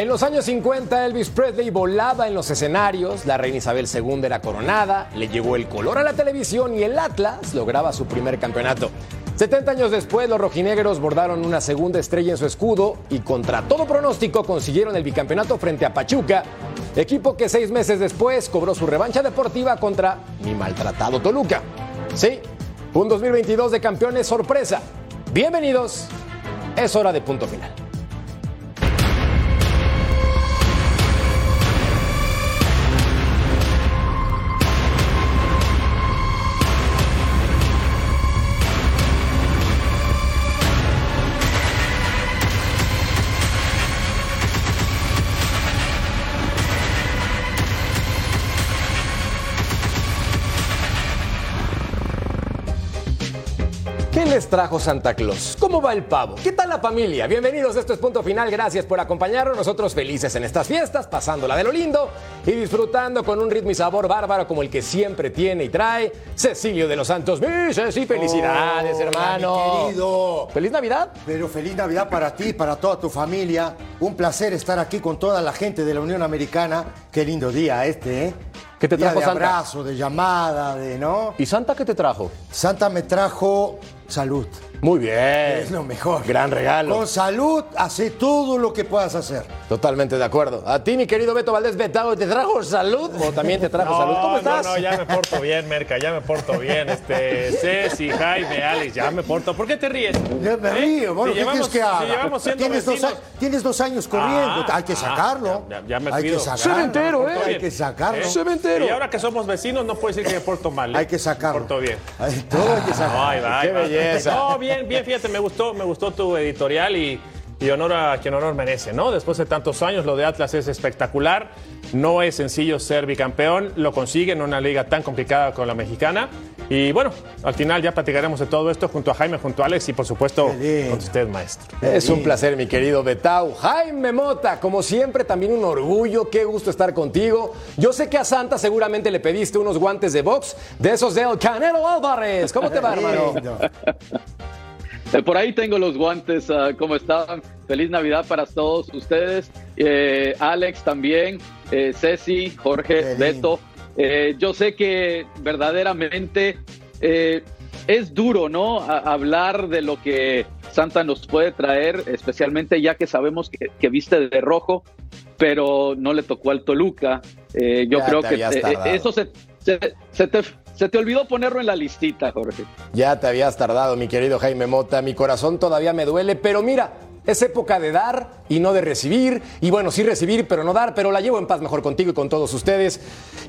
En los años 50, Elvis Presley volaba en los escenarios, la reina Isabel II era coronada, le llegó el color a la televisión y el Atlas lograba su primer campeonato. 70 años después, los rojinegros bordaron una segunda estrella en su escudo y contra todo pronóstico consiguieron el bicampeonato frente a Pachuca, equipo que seis meses después cobró su revancha deportiva contra mi maltratado Toluca. Sí, un 2022 de campeones sorpresa. Bienvenidos, es hora de punto final. Trajo Santa Claus? ¿Cómo va el pavo? ¿Qué tal la familia? Bienvenidos, esto es Punto Final, gracias por acompañarnos, nosotros felices en estas fiestas, pasándola de lo lindo y disfrutando con un ritmo y sabor bárbaro como el que siempre tiene y trae Cecilio de los Santos. ¡Mi Ceci, felicidades, hermano! mi querido. ¡Feliz Navidad! Pero feliz Navidad para ti, para toda tu familia. Un placer estar aquí con toda la gente de la Unión Americana. Qué lindo día este, ¿eh? ¿Qué te Día trajo de Santa? abrazo, de llamada, de, ¿no? ¿Y Santa qué te trajo? Santa me trajo salud. Muy bien. Es lo mejor. Gran regalo. Con salud, hace todo lo que puedas hacer. Totalmente de acuerdo. A ti, mi querido Beto Valdés Betao, ¿te trajo salud o también te trajo salud? ¿Cómo estás? No, no, ya me porto bien, Merca, ya me porto bien. Este, Ceci, Jaime, Alex, ya me porto. ¿Por qué te ríes? Yo me ¿Eh? río, bueno, Si ¿qué llevamos- quieres que haga? si llevamos tienes, dos, tienes dos años corriendo, Ah, hay que ah, sacarlo. ya- ya me hay que sacarlo. Cementero, ¿eh? Hay que sacarlo. Cementero. Y ahora que somos vecinos, no puedes decir que me porto mal. ¿eh? Hay que sacarlo. Me porto bien. Ay, todo hay que sacarlo. Ahí va, qué va. belleza. No, bien, bien, fíjate, me gustó, me gustó tu editorial y, y honor a quien honor merece, ¿no? Después de tantos años, lo de Atlas es espectacular. No es sencillo ser bicampeón, lo consigue en una liga tan complicada como la mexicana. Y bueno, al final ya platicaremos de todo esto junto a Jaime, junto a Alex y por supuesto con usted, maestro. Es un placer, mi querido Betau. Jaime Mota, como siempre, también un orgullo. Qué gusto estar contigo. Yo sé que a Santa seguramente le pediste unos guantes de box de esos del Canelo Álvarez. ¿Cómo te va, hermano? Eh, Por ahí tengo los guantes, ah, ¿cómo están? Feliz Navidad para todos ustedes. Eh, Alex también, eh, Ceci, Qué Jorge, lindo. Beto. Eh, yo sé que verdaderamente eh, es duro, ¿no? A- hablar de lo que Santa nos puede traer, especialmente ya que sabemos que, que viste de rojo, pero no le tocó al Toluca. Eh, yo Ya creo que eso se, se- se te, se te olvidó ponerlo en la listita, Jorge. Ya te habías tardado, mi querido Jaime Mota. Mi corazón todavía me duele, pero mira, es época de dar y no de recibir. Y bueno, sí recibir, pero no dar, pero la llevo en paz mejor contigo y con todos ustedes.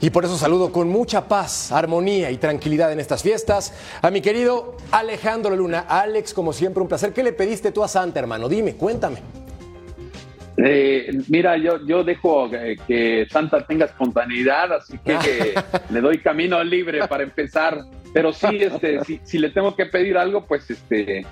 Y por eso saludo con mucha paz, armonía y tranquilidad en estas fiestas a mi querido Alejandro Luna. Alex, como siempre, un placer. ¿Qué le pediste tú a Santa, hermano? Dime, cuéntame. Eh, mira, yo, yo dejo eh, que Santa tenga espontaneidad, así que eh, le doy camino libre para empezar. Pero sí, este, si, si le tengo que pedir algo, pues este,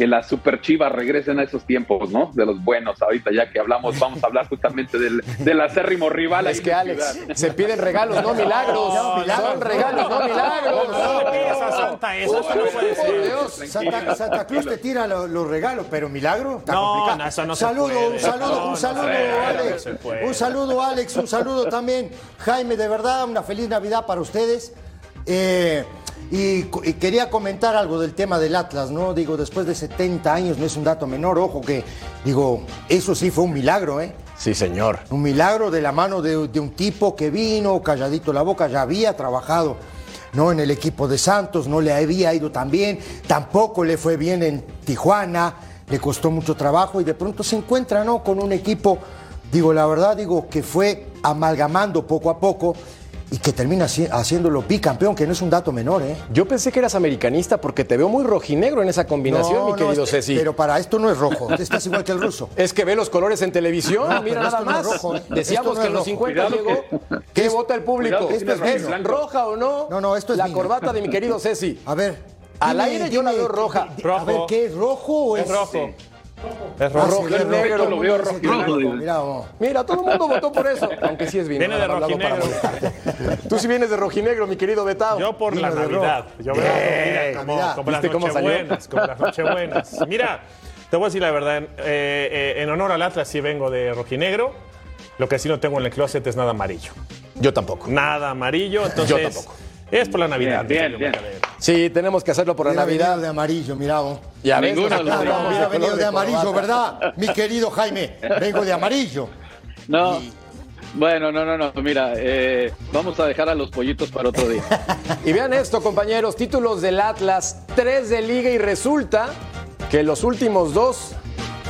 que las super chivas regresen a esos tiempos, ¿no? De los buenos. Ahorita ya que hablamos, vamos a hablar justamente del, del acérrimo rival. Es que Alex, Ciudad. se piden regalos, no milagros. No, milagros, Son regalos, no milagros. No le pidas a Santa eso, eso no puede Por ser. Dios. Santa, Santa Claus te tira lo- los regalos, pero milagro. Está No, complicado. no, eso no se saludo, puede. un saludo, No, un saludo, Alex. Un saludo, Alex. Un saludo también, Jaime. De verdad, una feliz Navidad para ustedes. Eh, y, quería comentar algo del tema del Atlas, ¿no? Digo, después de 70 años, no es un dato menor, ojo que, digo, eso sí fue un milagro, ¿eh? Sí, señor. Un milagro de la mano de, de un tipo que vino, calladito la boca, ya había trabajado ¿no? en el equipo de Santos, no le había ido tan bien, tampoco le fue bien en Tijuana, le costó mucho trabajo y de pronto se encuentra ¿no? con un equipo, digo, la verdad, digo, que fue amalgamando poco a poco y que termina haci- haciéndolo bicampeón, que no es un dato menor, ¿eh? Yo pensé que eras americanista porque te veo muy rojinegro en esa combinación, No, mi no, querido es- Ceci. Pero para esto no es rojo, estás igual que el ruso. Es que ve los colores en televisión, No, mira nada no es más. rojo, ¿eh? Decíamos no que es en los rojo. 50 Cuidado llegó. ¿Qué vota el público? cuidado que ¿Esto tiene es blanco. roja o no? No, no, esto es La vino. corbata de mi querido Ceci. A ver. Al dime, aire yo la veo roja. Rojo. A ver, ¿qué es rojo o es, Es rojo. Es Ah, rojo. sí, es negro, rojo, lo veo rojo. Mira, oh. Mira, todo el mundo votó por eso, aunque sí es vino. Viene de rojinegro. Tú sí vienes de rojinegro, mi querido Betao. Yo por Vino la. Navidad. Yo veo mira, como, las nochebuenas, como las nochebuenas. Mira, te voy a decir la verdad, eh, eh, en honor al Atlas sí vengo de rojinegro, lo que sí no tengo en el closet es nada amarillo. Yo tampoco. Nada amarillo, entonces... Yo tampoco. Es por la Navidad. Bien, bien, Sí, tenemos que hacerlo por la Navidad. de amarillo, mira vos. Ya ves, Ninguno el color venido de amarillo. ¿verdad? Mi querido Jaime, vengo de amarillo. No, bueno, no, no, no, mira, eh, vamos a dejar a los pollitos para otro día. Y vean esto, compañeros, títulos del Atlas, tres de liga y resulta que los últimos dos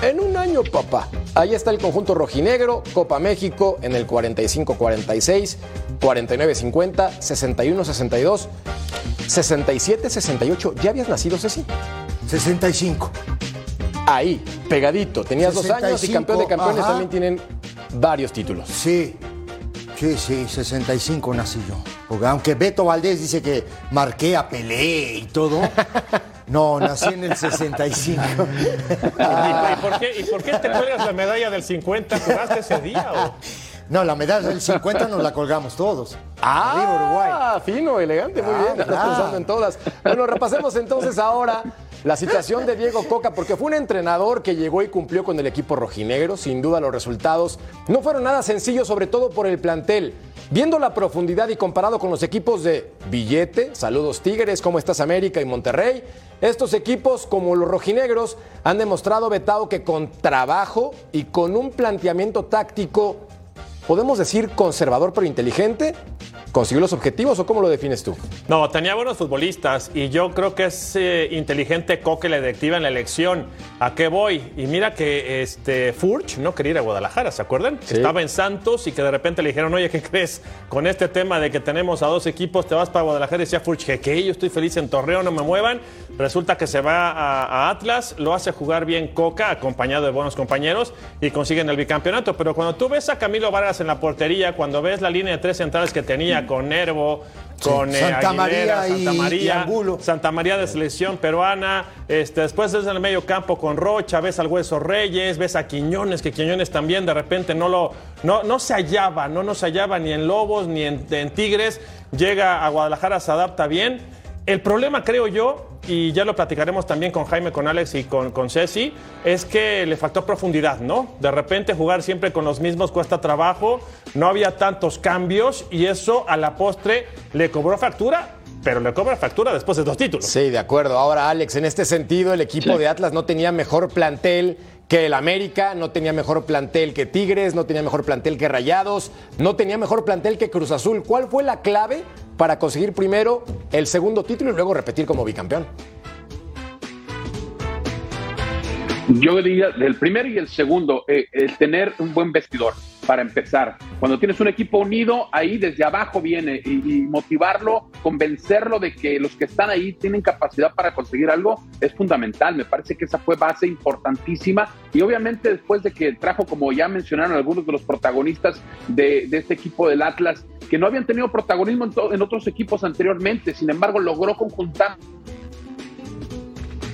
en un año, papá. Ahí está el conjunto rojinegro, Copa México en el 45-46, 49-50, 61-62, 67-68. ¿Ya habías nacido, Ceci? 65. Ahí, pegadito. Tenías dos años y 65, campeón de campeones ajá. también tienen varios títulos. Sí, sí, sí, 65 nací yo. Porque aunque Beto Valdés dice que marqué a Pelé y todo, no, nací en el 65. ¿Y, por qué, ¿Y por qué te cuelgas la medalla del 50? ¿Jugaste ese día o...? No, la medalla del 50 nos la colgamos todos. Arriba Uruguay. Ah, fino, elegante, muy Ah, bien. Estás ¿verdad? pensando en todas. Bueno, repasemos entonces ahora la situación de Diego Coca, porque fue un entrenador que llegó y cumplió con el equipo rojinegro. Sin duda, los resultados no fueron nada sencillos, sobre todo por el plantel. Viendo la profundidad y comparado con los equipos de Billete, Saludos Tigres, ¿cómo estás América y Monterrey? Estos equipos, como los rojinegros, han demostrado, Betao, que con trabajo y con un planteamiento táctico podemos decir conservador pero inteligente, consiguió los objetivos o cómo lo defines tú? No, tenía buenos futbolistas y yo creo que es eh, inteligente Coque la directiva en la elección. ¿A qué voy? Y mira que este Furch no quería ir a Guadalajara, ¿se acuerdan? Sí. Estaba en Santos y que de repente le dijeron, oye, ¿qué crees? Con este tema de que tenemos a dos equipos, te vas para Guadalajara y decía Furch, que yo estoy feliz en Torreón, no me muevan. Resulta que se va a, a Atlas, lo hace jugar bien Coca, acompañado de buenos compañeros y consiguen el bicampeonato. Pero cuando tú ves a Camilo Vargas en la portería, cuando ves la línea de tres centrales que tenía con Nervo, con eh, Santa Aguilera, María Santa y María, Angulo. Santa María de selección peruana, este, después ves en el medio campo con Rocha, ves al Hueso Reyes, ves a Quiñones, que Quiñones también de repente no lo, no, no se hallaba, no nos hallaba ni en Lobos ni en, en Tigres, llega a Guadalajara, se adapta bien. El problema, creo yo, y ya lo platicaremos también con Jaime, con Alex y con, con Ceci, es que le faltó profundidad, ¿no? De repente jugar siempre con los mismos cuesta trabajo, no había tantos cambios y eso a la postre le cobró factura, pero le cobra factura después de dos títulos. Sí, de acuerdo. Ahora, Alex, en este sentido, el equipo de Atlas no tenía mejor plantel que el América, no tenía mejor plantel que Tigres, no tenía mejor plantel que Rayados, no tenía mejor plantel que Cruz Azul. ¿Cuál fue la clave para conseguir primero el segundo título y luego repetir como bicampeón? Yo diría del primero y el segundo, eh, el tener un buen vestidor para empezar. Cuando tienes un equipo unido, ahí desde abajo viene y, motivarlo, convencerlo de que los que están ahí tienen capacidad para conseguir algo es fundamental. Me parece que esa fue base importantísima y obviamente después de que trajo, como ya mencionaron algunos de los protagonistas de, este equipo del Atlas, que no habían tenido protagonismo en, en otros equipos anteriormente, sin embargo logró conjuntar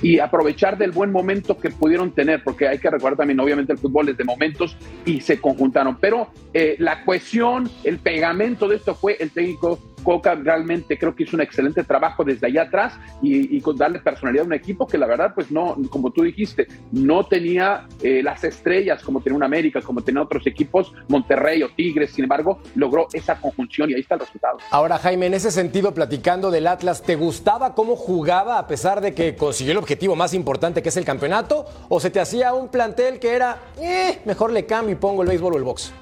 y aprovechar del buen momento que pudieron tener, porque hay que recordar también, obviamente, el fútbol es de momentos y se conjuntaron. Pero eh, la cohesión, el pegamento de esto fue el técnico Coca, realmente creo que hizo un excelente trabajo desde allá atrás y, y con darle personalidad a un equipo que la verdad, pues no, como tú dijiste, no tenía eh, las estrellas como tenía un América, como tenía otros equipos, Monterrey o Tigres, sin embargo, logró esa conjunción y ahí está el resultado. Ahora, Jaime, en ese sentido, platicando del Atlas, ¿te gustaba cómo jugaba a pesar de que consiguió el objetivo más importante que es el campeonato? ¿O se te hacía un plantel que era, eh, mejor le cambio y pongo el béisbol o el box?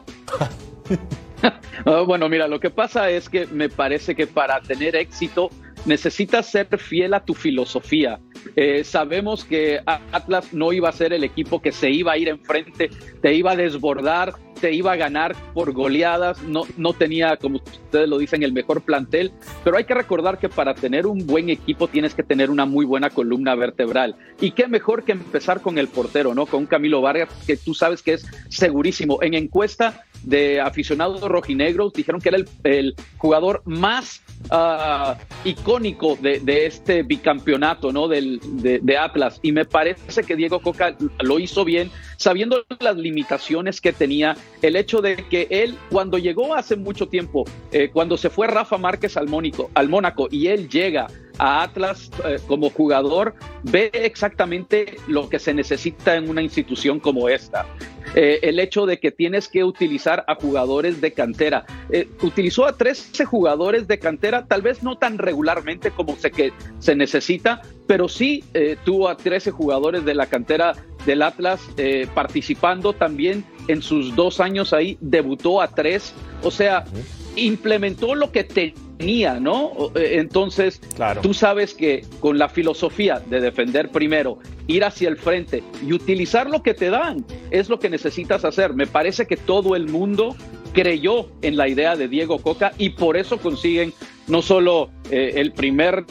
Ah, bueno, mira, lo que pasa es que me parece que para tener éxito necesitas ser fiel a tu filosofía. Eh, sabemos que Atlas no iba a ser el equipo que se iba a ir enfrente, te iba a desbordar, te iba a ganar por goleadas, no, no tenía, como ustedes lo dicen, el mejor plantel, pero hay que recordar que para tener un buen equipo tienes que tener una muy buena columna vertebral. Y qué mejor que empezar con el portero, ¿no? Con Camilo Vargas, que tú sabes que es segurísimo. En encuesta de aficionados rojinegros dijeron que era el, el jugador más uh, icónico de, este bicampeonato ¿no? Del, de, de, Atlas y me parece que Diego Coca lo hizo bien sabiendo las limitaciones que tenía el hecho de que él cuando llegó hace mucho tiempo eh, cuando se fue Rafa Márquez al, Mónico, al Mónaco y él llega a Atlas eh, como jugador, ve exactamente lo que se necesita en una institución como esta. Eh, el hecho de que tienes que utilizar a jugadores de cantera. Eh, utilizó a 13 jugadores de cantera, tal vez no tan regularmente como se, que se necesita, pero sí tuvo a 13 jugadores de la cantera del Atlas participando también en sus dos años ahí, debutó a tres, o sea, implementó lo que tenía, ¿no? Eh, entonces, tú sabes que con la filosofía de defender primero, ir hacia el frente y utilizar lo que te dan, es lo que necesitas hacer. Me parece que todo el mundo creyó en la idea de Diego Coca y por eso consiguen no solo eh, el primer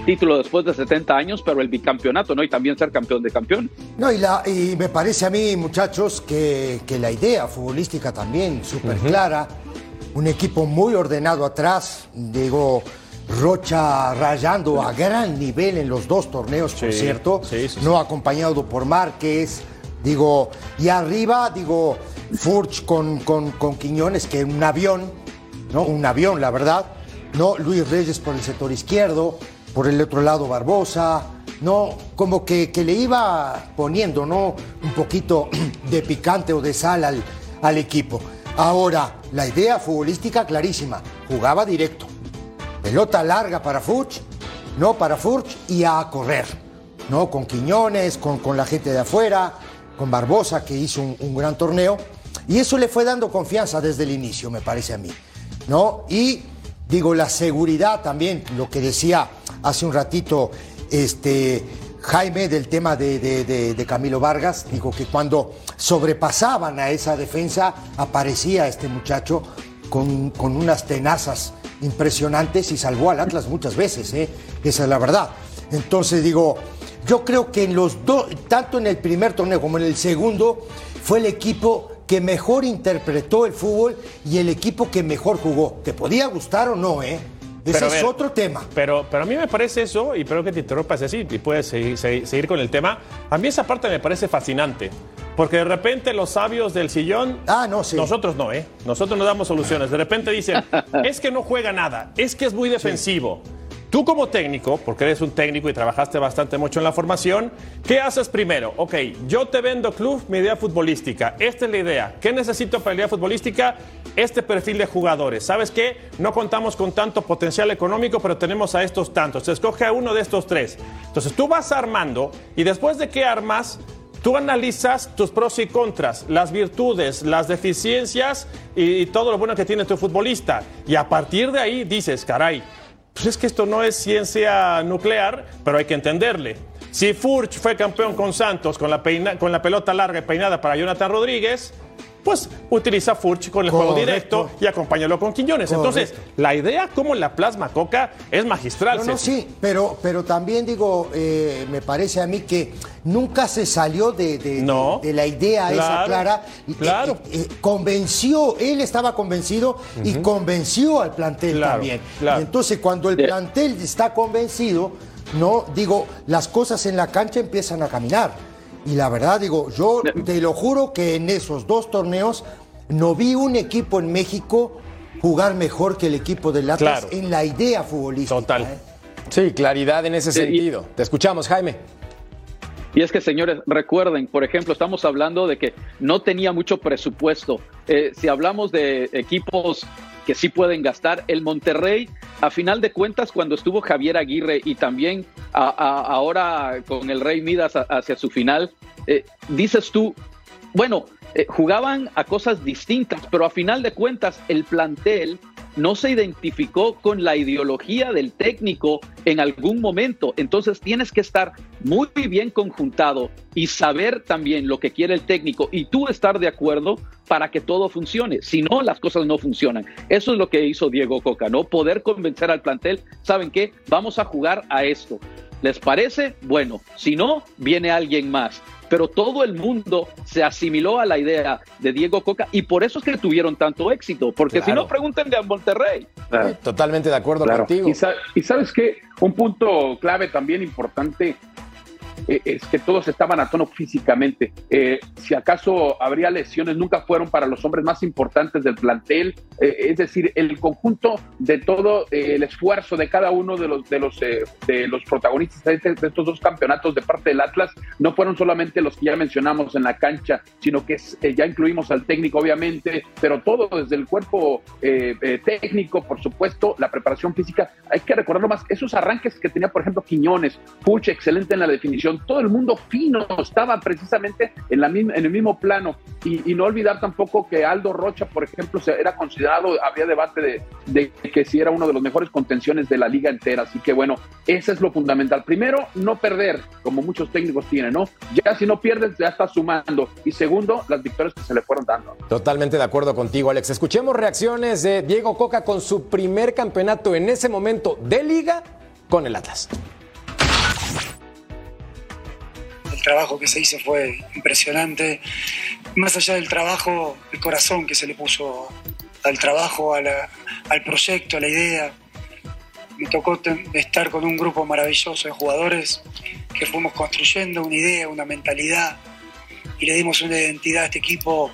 título después de 70 años, pero el bicampeonato, ¿no? Y también ser campeón de campeón. No, y, la, y me parece a mí, muchachos, que, que la idea futbolística también súper clara. Un equipo muy ordenado atrás, digo, Rocha rayando a gran nivel en los dos torneos, por cierto, no acompañado por Márquez, digo, y arriba, digo, Furch con, con, con Quiñones, que un avión, ¿no? Un avión, la verdad, ¿no? Luis Reyes por el sector izquierdo, por el otro lado Barbosa, no, como que, le iba poniendo, ¿no? Un poquito de picante o de sal al, al equipo. Ahora, la idea futbolística clarísima, jugaba directo. Pelota larga para Furch, no para Furch y a correr, ¿no? Con Quiñones, con, con la gente de afuera, con Barbosa que hizo un, un gran torneo. Y eso le fue dando confianza desde el inicio, me parece a mí, ¿no? Y digo, la seguridad también, lo que decía hace un ratito este, Jaime del tema de, Camilo Vargas, dijo que cuando sobrepasaban a esa defensa aparecía este muchacho con, unas tenazas impresionantes y salvó al Atlas muchas veces, ¿eh? esa es la verdad. Entonces digo, yo creo que en los dos, tanto en el primer torneo como en el segundo, fue el equipo que mejor interpretó el fútbol y el equipo que mejor jugó. ¿Te podía gustar o no, eh? Ese es otro tema. Pero, pero a mí me parece eso, y espero que te interrumpas así y puedes seguir, seguir, con el tema. A mí esa parte me parece fascinante. Porque de repente los sabios del sillón. Ah, no, sí. Nosotros no, ¿eh? Nosotros no damos soluciones. De repente dicen, es que no juega nada, es que es muy defensivo. Tú como técnico, porque eres un técnico y trabajaste bastante mucho en la formación, ¿qué haces primero? Ok, yo te vendo club mi idea futbolística. Esta es la idea. ¿Qué necesito para la idea futbolística? Este perfil de jugadores. ¿Sabes qué? No contamos con tanto potencial económico, pero tenemos a estos tantos. Se escoge a uno de estos tres. Entonces tú vas armando y después de que armas, Tú analizas tus pros y contras, las virtudes, las deficiencias y, y, todo lo bueno que tiene tu futbolista. Y a partir de ahí dices, caray, pues es que esto no es ciencia nuclear, pero hay que entenderle. Si Furch fue campeón con Santos con la, con la pelota larga y peinada para Jonathan Rodríguez, pues utiliza Furch con el juego directo y acompáñalo con Quiñones. Entonces, la idea como la plasma Coca es magistral. No, sí, pero, pero también digo, eh, me parece a mí que nunca se salió de, de, la idea esa clara. Claro. Eh, eh, convenció, él estaba convencido y convenció al plantel también. entonces, cuando el plantel está convencido, no, digo, las cosas en la cancha empiezan a caminar. Y la verdad, digo, yo te lo juro que en esos dos torneos no vi un equipo en México jugar mejor que el equipo del Atlas en la idea futbolística. Total. ¿eh? Sí, claridad en ese sentido. Te escuchamos, Jaime. Y es que, señores, recuerden, por ejemplo, estamos hablando de que no tenía mucho presupuesto. Eh, si hablamos de equipos que sí pueden gastar. El Monterrey, a final de cuentas, cuando estuvo Javier Aguirre y también ahora con el Rey Midas hacia su final, eh, dices tú, bueno, eh, jugaban a cosas distintas, pero a final de cuentas el plantel no se identificó con la ideología del técnico en algún momento. Entonces tienes que estar muy bien conjuntado y saber también lo que quiere el técnico y tú estar de acuerdo para que todo funcione. Si no, las cosas no funcionan. Eso es lo que hizo Diego Coca, ¿no? Poder convencer al plantel, ¿saben qué? Vamos a jugar a esto. ¿Les parece? Bueno, si no, viene alguien más pero todo el mundo se asimiló a la idea de Diego Coca y por eso es que tuvieron tanto éxito, porque si no, pregúntenle a Monterrey. Totalmente de acuerdo contigo. Y, sabes qué, un punto clave también importante, eh, es que todos estaban a tono físicamente. Eh, si acaso habría lesiones, nunca fueron para los hombres más importantes del plantel. Eh, es decir, el conjunto de todo el esfuerzo de cada uno de los, de los, de los protagonistas de, estos dos campeonatos de parte del Atlas no fueron solamente los que ya mencionamos en la cancha, sino que ya incluimos al técnico, obviamente, pero todo desde el cuerpo técnico, por supuesto, la preparación física. Hay que recordarlo más, esos arranques que tenía, por ejemplo, Quiñones, Puch, excelente en la definición todo el mundo fino estaba precisamente en, la en el mismo plano. Y, no olvidar tampoco que Aldo Rocha, por ejemplo, se, era considerado, había debate de, que si era uno de los mejores contenciones de la liga entera. Así que bueno, eso es lo fundamental. Primero, no perder, como muchos técnicos tienen, ¿no? Ya si no pierdes, ya estás sumando. Y segundo, las victorias que se le fueron dando. Totalmente de acuerdo contigo, Alex. Escuchemos reacciones de Diego Coca con su primer campeonato en ese momento de liga con el Atlas. Trabajo que se hizo fue impresionante. Más allá del trabajo, el corazón que se le puso al trabajo, al proyecto, a la idea. Me tocó estar con un grupo maravilloso de jugadores que fuimos construyendo una idea, una mentalidad y le dimos una identidad a este equipo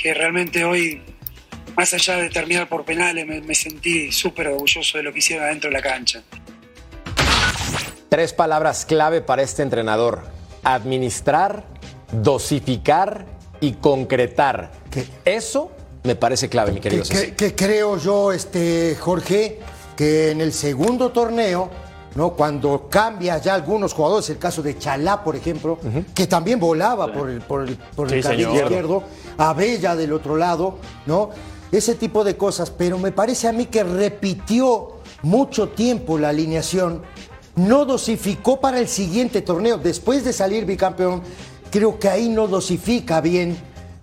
que realmente hoy, más allá de terminar por penales, me, me sentí súper orgulloso de lo que hicieron adentro de la cancha. Tres palabras clave para este entrenador administrar, dosificar y concretar. Eso me parece clave, mi querido que, que, creo yo, este, Jorge, que en el segundo torneo, ¿no? cuando cambia ya algunos jugadores, el caso de Chalá, por ejemplo, que también volaba por el, por el, por el izquierdo, Abella del otro lado, ¿no? Ese tipo de cosas, pero me parece a mí que repitió mucho tiempo la alineación no dosificó para el siguiente torneo. Después de salir bicampeón, creo que ahí no dosifica bien.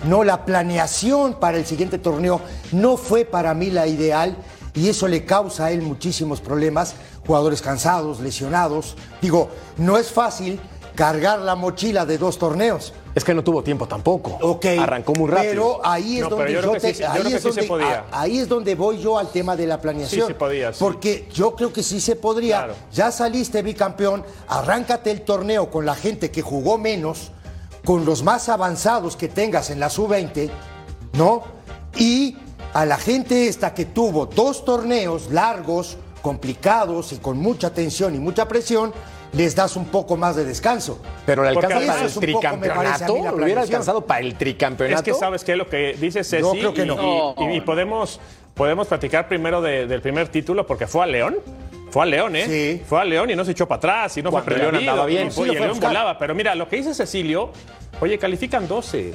No, la planeación para el siguiente torneo no fue para mí la ideal y eso le causa a él muchísimos problemas. Jugadores cansados, lesionados. Digo, no es fácil cargar la mochila de dos torneos. Es que no tuvo tiempo tampoco. Ok. Arrancó muy rápido. Pero ahí es donde yo, te, ahí, es donde, ahí es donde voy yo al tema de la planeación. Sí se podía. Porque yo creo que sí se podría. Ya saliste bicampeón, arráncate el torneo con la gente que jugó menos, con los más avanzados que tengas en la sub-20, ¿no? Y a la gente esta que tuvo dos torneos largos, complicados y con mucha tensión y mucha presión, les das un poco más de descanso. Pero le alcanza para el tricampeonato. ¿Lo hubiera alcanzado para el tricampeonato? Es que sabes qué lo que dice Ceci. No, creo que no. Y, podemos, podemos platicar primero del primer título porque fue a León. Fue a León, ¿eh? Sí. Fue a León y no se echó para atrás y no fue León andaba bien. Y, el León volaba. Pero mira, lo que dice Cecilio, oye, califican 12.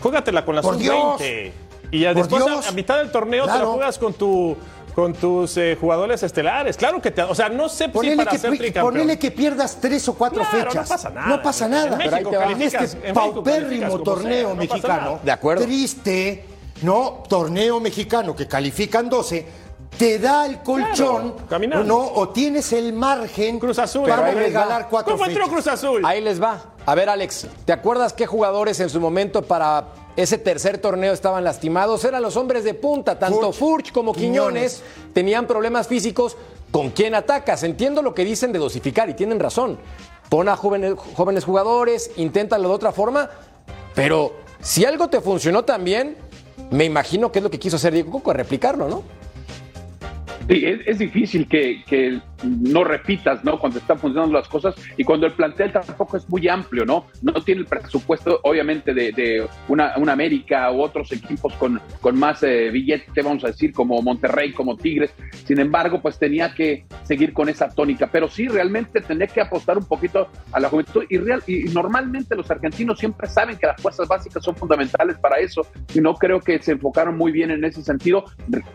Júgatela con la sub-20. Y ya después, a, mitad del torneo, te la juegas con tu con tus eh, jugadores estelares. Claro que te. O sea, no sé ponele si para que, ser tricampeón. Ponele que pierdas tres o cuatro fechas. No pasa nada. No pasa nada. En, este paupérrimo torneo mexicano. de acuerdo. Triste, ¿no? Torneo mexicano que califican 12 te da el colchón no o tienes el margen Cruz Azul, para regalar cuatro ¿Cómo entró Cruz Azul? Ahí les va. A ver, Alex, ¿te acuerdas qué jugadores en su momento para ese tercer torneo estaban lastimados? Eran los hombres de punta, tanto Furch, como Quiñones, tenían problemas físicos. ¿Con quién atacas? Entiendo lo que dicen de dosificar y tienen razón. Pon a jóvenes, jóvenes jugadores, inténtalo de otra forma, pero si algo te funcionó también, me imagino que es lo que quiso hacer Diego Coco, replicarlo, ¿no? Sí, es, difícil que, no repitas, ¿no? Cuando están funcionando las cosas y cuando el plantel tampoco es muy amplio, ¿no? No tiene el presupuesto, obviamente, de, una, América u otros equipos con, con más eh, billete, vamos a decir, como Monterrey, como Tigres. Sin embargo, pues tenía que seguir con esa tónica. Pero sí, realmente tenía que apostar un poquito a la juventud. Y, real, y normalmente los argentinos siempre saben que las fuerzas básicas son fundamentales para eso. Y no creo que se enfocaron muy bien en ese sentido.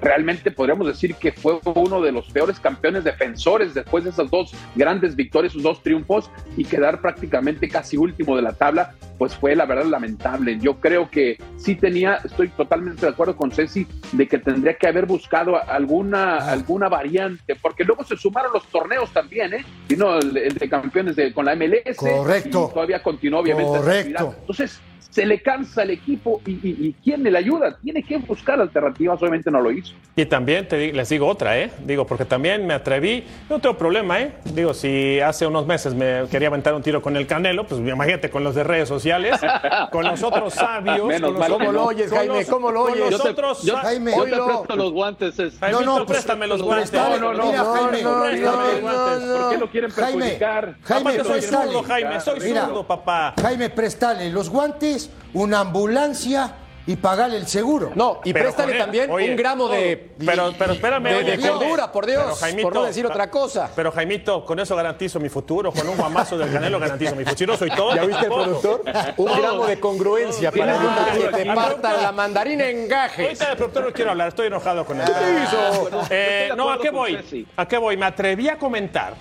Realmente podríamos decir que fue uno de los peores campeones defensores después de esas dos grandes victorias, esos dos triunfos y quedar prácticamente casi último de la tabla, pues fue la verdad lamentable. Yo creo que sí tenía, estoy totalmente de acuerdo con Ceci, de que tendría que haber buscado alguna, alguna variante, porque luego se sumaron los torneos también, ¿eh? Y no el, de campeones de, con la MLS. Correcto. todavía continuó, obviamente. Correcto. Entonces, se le cansa el equipo y, y- y ¿quién le ayuda? Tiene que buscar alternativas, obviamente no lo hizo. Y también te les digo otra, ¿eh? Digo, porque también me atreví, no tengo problema, ¿eh? Digo, si hace unos meses me quería aventar un tiro con el Canelo, pues imagínate con los de redes sociales, con los otros sabios, Menos con los ¿Cómo lo oyes, con Jaime? los- ¿Cómo lo con oyes? los Yo te, otros yo- sa- Jaime, yo te oílo. presto los guantes. es- Jaimito, No, no, pues, préstame los guantes. No, no, no, mira, no, Jaime, no, no, préstame los no, guantes. no. ¿Por qué lo quieren Jaime, perjudicar? Jaime, Aparte soy zurdo, Jaime, soy zurdo, papá. Jaime, préstale los guantes, una ambulancia y pagale el seguro. No, y Pero préstale él- también oye, un gramo de, Pero, pero espérame, de, oye, de Jaime. cordura, por Dios, Pero, Jaimito, por no decir otra cosa. Pero Jaimito, con eso garantizo mi futuro. Con un guamazo del Canelo garantizo mi futuro. Si no soy todo. ¿Ya viste el productor? Un gramo de congruencia para que te partan la mandarina en gajes. Ahorita el productor no quiero hablar, estoy enojado con él. Bueno, Eh, no, ¿a qué voy? ¿A qué voy? Me atreví a comentar.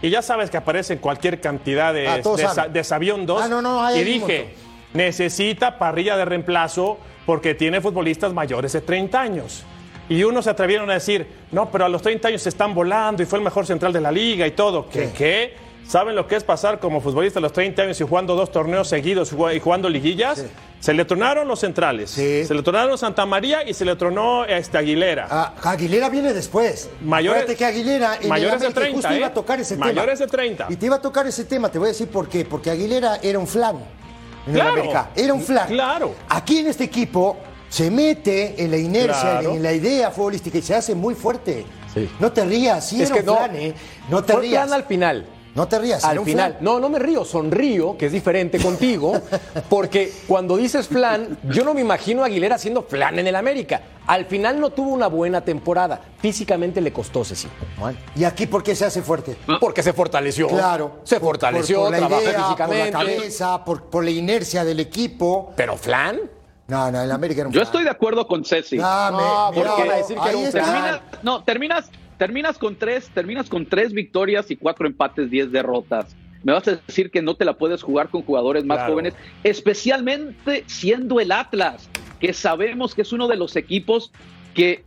Y ya sabes que aparecen cualquier cantidad de, Ah, de, de sabiondos. Ah, no, no, y dije, necesita parrilla de reemplazo porque tiene futbolistas mayores de 30 años. Y unos se atrevieron a decir, no, pero a los 30 años se están volando y fue el mejor central de la liga y todo. ¿Qué? ¿Qué? ¿Saben lo que es pasar como futbolista a los 30 años y jugando dos torneos seguidos y jugando liguillas? Se le tronaron los centrales. Sí. Se le tronaron Santa María y se le tronó este Aguilera. Ah, Aguilera viene después. Mayores- Acuérdate que Aguilera en mayores el de América 30, justo iba ¿eh? a tocar ese Mayores tema. de 30. Y te iba a tocar ese tema, te voy a decir por qué. Porque Aguilera era un flan en Claro. el América. Era un flan. Claro. Aquí en este equipo se mete en la inercia, Claro. en la idea futbolística y se hace muy fuerte. Sí. No te rías, sí es era que un no, flan, ¿eh? No te fue rías. plan al final. No te rías, Al final, flan. no, no me río, sonrío, que es diferente contigo, porque cuando dices flan, yo no me imagino a Aguilera haciendo flan en el América. Al final no tuvo una buena temporada. Físicamente le costó, Ceci. ¿Y aquí por qué se hace fuerte? Porque se fortaleció. Claro. Se por- fortaleció, por, por la trabajó idea, físicamente. Por la cabeza, por, por la inercia del equipo. Pero flan. No, no, el América era un Yo flan. estoy de acuerdo con Ceci. Ah, me- No, mira, porque van a decir que era un está. flan. Termina- no, terminas, terminas con tres, terminas con tres victorias y cuatro empates, diez derrotas. Me vas a decir que no te la puedes jugar con jugadores más Claro. jóvenes, especialmente siendo el Atlas, que sabemos que es uno de los equipos que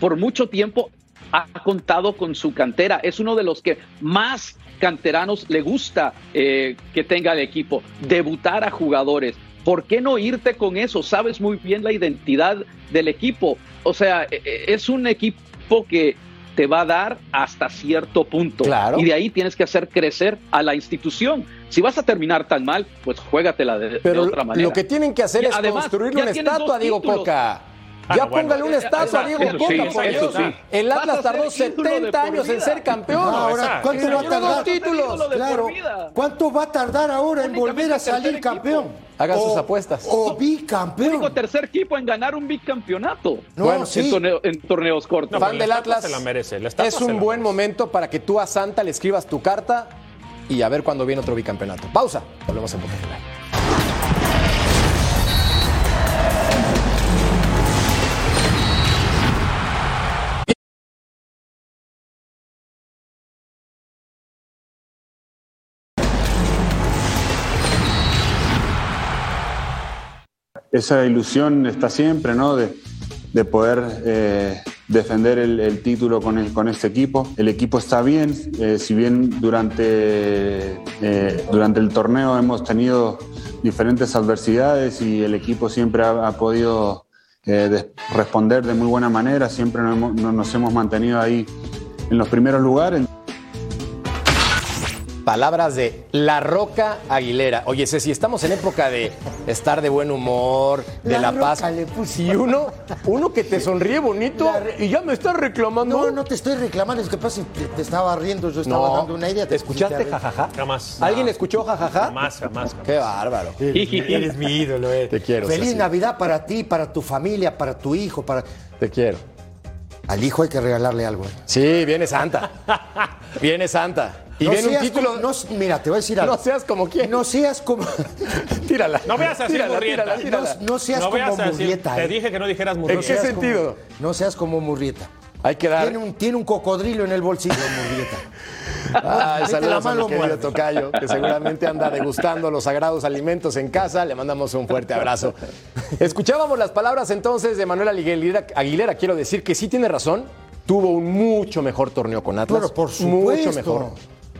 por mucho tiempo ha contado con su cantera. Es uno de los que más canteranos le gusta eh, que tenga el equipo, debutar a jugadores. ¿Por qué no irte con eso? Sabes muy bien la identidad del equipo. O sea, e- e- es un equipo que te va a dar hasta cierto punto. Claro. Y de ahí tienes que hacer crecer a la institución. Si vas a terminar tan mal, pues juégatela de, de otra manera. lo que tienen que hacer Y es además, construirle una estatua títulos. Coca. Ah, ya no, bueno. póngale una estatua a Diego Eso sí, Coca, por eso Dios. sí. El Atlas tardó ídolo de 70 por años en ser campeón. No, ahora. ¿cuánto va a tardar? títulos. Claro. ¿Cuánto va a tardar ahora en volver a salir campeón? Hagan sus apuestas. O Único bicampeón. tercer equipo en ganar un bicampeonato. No, Bueno, sí. en, torneo- en torneos cortos. No, Fan del Atlas. se la merece, la es un la buen merece. momento para que tú a Santa le escribas tu carta y a ver cuándo viene otro bicampeonato. Pausa. Volvemos en Pokémon. Esa ilusión está siempre, ¿no? De, de poder eh, defender el, título con, con este equipo. El equipo está bien, eh, si bien durante, eh, durante el torneo hemos tenido diferentes adversidades y el equipo siempre ha, podido de- responder de muy buena manera, siempre nos hemos mantenido ahí en los primeros lugares. Palabras de La Roca Aguilera. Oye, Ceci, estamos en época de estar de buen humor, de La la, Roca paz. le puso. Y uno, uno que te sonríe bonito re- y ya me está reclamando. No, no te estoy reclamando, es que pasa que te estaba riendo, yo estaba No. dando una idea. te ¿Escuchaste jajaja? Jamás. ¿Alguien escuchó jajaja? Jamás, jamás, jamás. Qué bárbaro. Eres mi ídolo, eh. Te quiero, Feliz Ceci. Navidad para ti, para tu familia, para tu hijo, para. Te quiero. Al hijo hay que regalarle algo. eh. Sí, viene Santa. Viene Santa. Y No viene un título. como- no, mira, te voy a decir algo. No seas como quien. No seas como. Tírala. No veas así, tírala, Murrieta. tírala, tírala. No, no seas No como así, Murrieta. Te eh. dije que no dijeras ¿En Murrieta. qué seas sentido? como- no seas como Murrieta. Hay que dar. Tiene un, tiene un cocodrilo en el bolsillo, Murrieta. Ay, Mete saludos a mi querido. Tocayo, que seguramente anda degustando los sagrados alimentos en casa. Le mandamos un fuerte abrazo. Escuchábamos las palabras entonces de Manuel Aguilera, Aguilera. Quiero decir que sí tiene razón. Tuvo un mucho mejor torneo con Atlas. Pero por Mucho supuesto. mejor.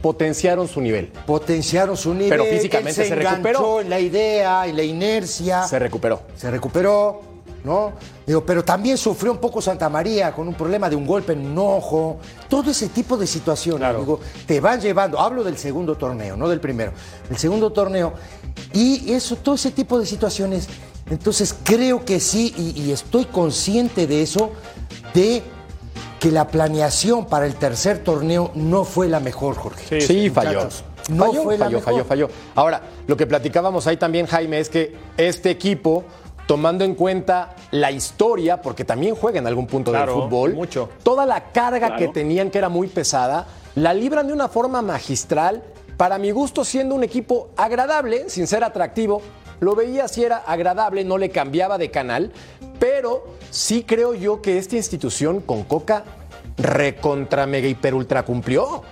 Potenciaron su nivel. Potenciaron su nivel. Pero físicamente se, se recuperó. en la idea y la inercia. Se recuperó. se recuperó, ¿no? Digo, pero también sufrió un poco Santa María con un problema de un golpe en un ojo. Todo ese tipo de situaciones, Claro. digo, te van llevando. Hablo del segundo torneo, no del primero. El segundo torneo. Y eso, todo ese tipo de situaciones. Entonces creo que sí, y, y estoy consciente de eso, de que la planeación para el tercer torneo no fue la mejor, Jorge. Sí, Sí, falló. No falló, fue la falló, mejor. falló, falló. Ahora, lo que platicábamos ahí también, Jaime, es que este equipo, tomando en cuenta la historia, porque también juega en algún punto Claro, del fútbol, mucho. toda la carga que tenían, que era muy pesada, la libran de una forma magistral, para mi gusto siendo un equipo agradable, sin ser atractivo. Lo veía si era agradable, no le cambiaba de canal, pero sí creo yo que esta institución con Coca recontra mega hiper ultra cumplió.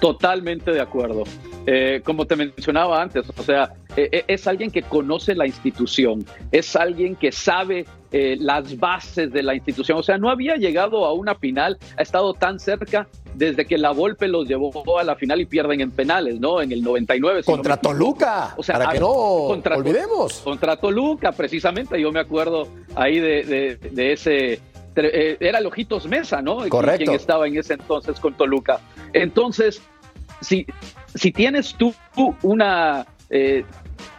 Totalmente de acuerdo. Eh, como te mencionaba antes, o sea, eh, eh, es alguien que conoce la institución, es alguien que sabe eh, las bases de la institución. O sea, no había llegado a una final, ha estado tan cerca desde que la Volpe los llevó a la final y pierden en penales, ¿no? En el 99. si no Contra. Toluca, O sea, para que no contra- olvidemos. Contra Toluca, precisamente. Yo me acuerdo ahí de, de- de ese. eh, era el Ojitos Mesa, ¿no? Correcto. Quien estaba en ese entonces con Toluca. Entonces, si, si tienes tú una. eh,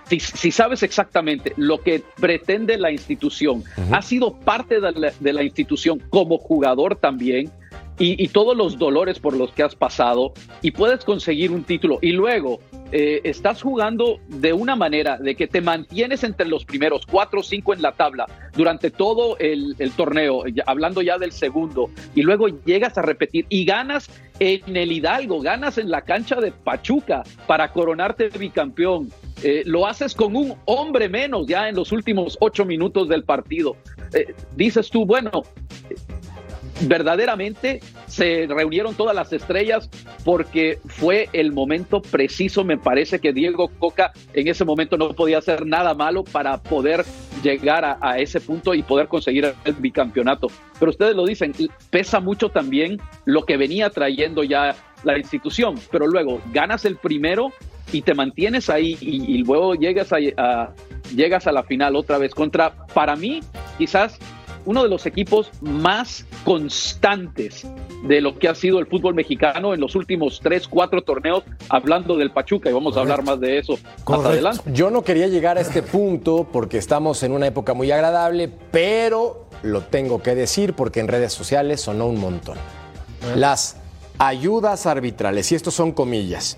si, si sabes exactamente lo que pretende la institución, has sido parte de la, de la institución como jugador también, y, todos los dolores por los que has pasado, y puedes conseguir un título, y luego eh, estás jugando de una manera de que te mantienes entre los primeros cuatro o cinco en la tabla durante todo el, torneo, hablando ya del segundo, y luego llegas a repetir y ganas en el Hidalgo, ganas en la cancha de Pachuca para coronarte bicampeón. Eh, lo haces con un hombre menos ya en los últimos ocho minutos del partido. Eh, dices tú, bueno, verdaderamente se reunieron todas las estrellas porque fue el momento preciso, me parece que Diego Coca en ese momento no podía hacer nada malo para poder llegar a, ese punto y poder conseguir el bicampeonato. Pero ustedes lo dicen, pesa mucho también lo que venía trayendo ya la institución, pero luego ganas el primero y te mantienes ahí y, luego llegas a- llegas a la final otra vez contra, para mí, quizás uno de los equipos más constantes de lo que ha sido el fútbol mexicano en los últimos tres, cuatro torneos, hablando del Pachuca, y vamos a hablar más de eso más adelante. Yo no quería llegar a este punto porque estamos en una época muy agradable, pero lo tengo que decir porque en redes sociales sonó un montón. Las ayudas arbitrales, y estos son comillas.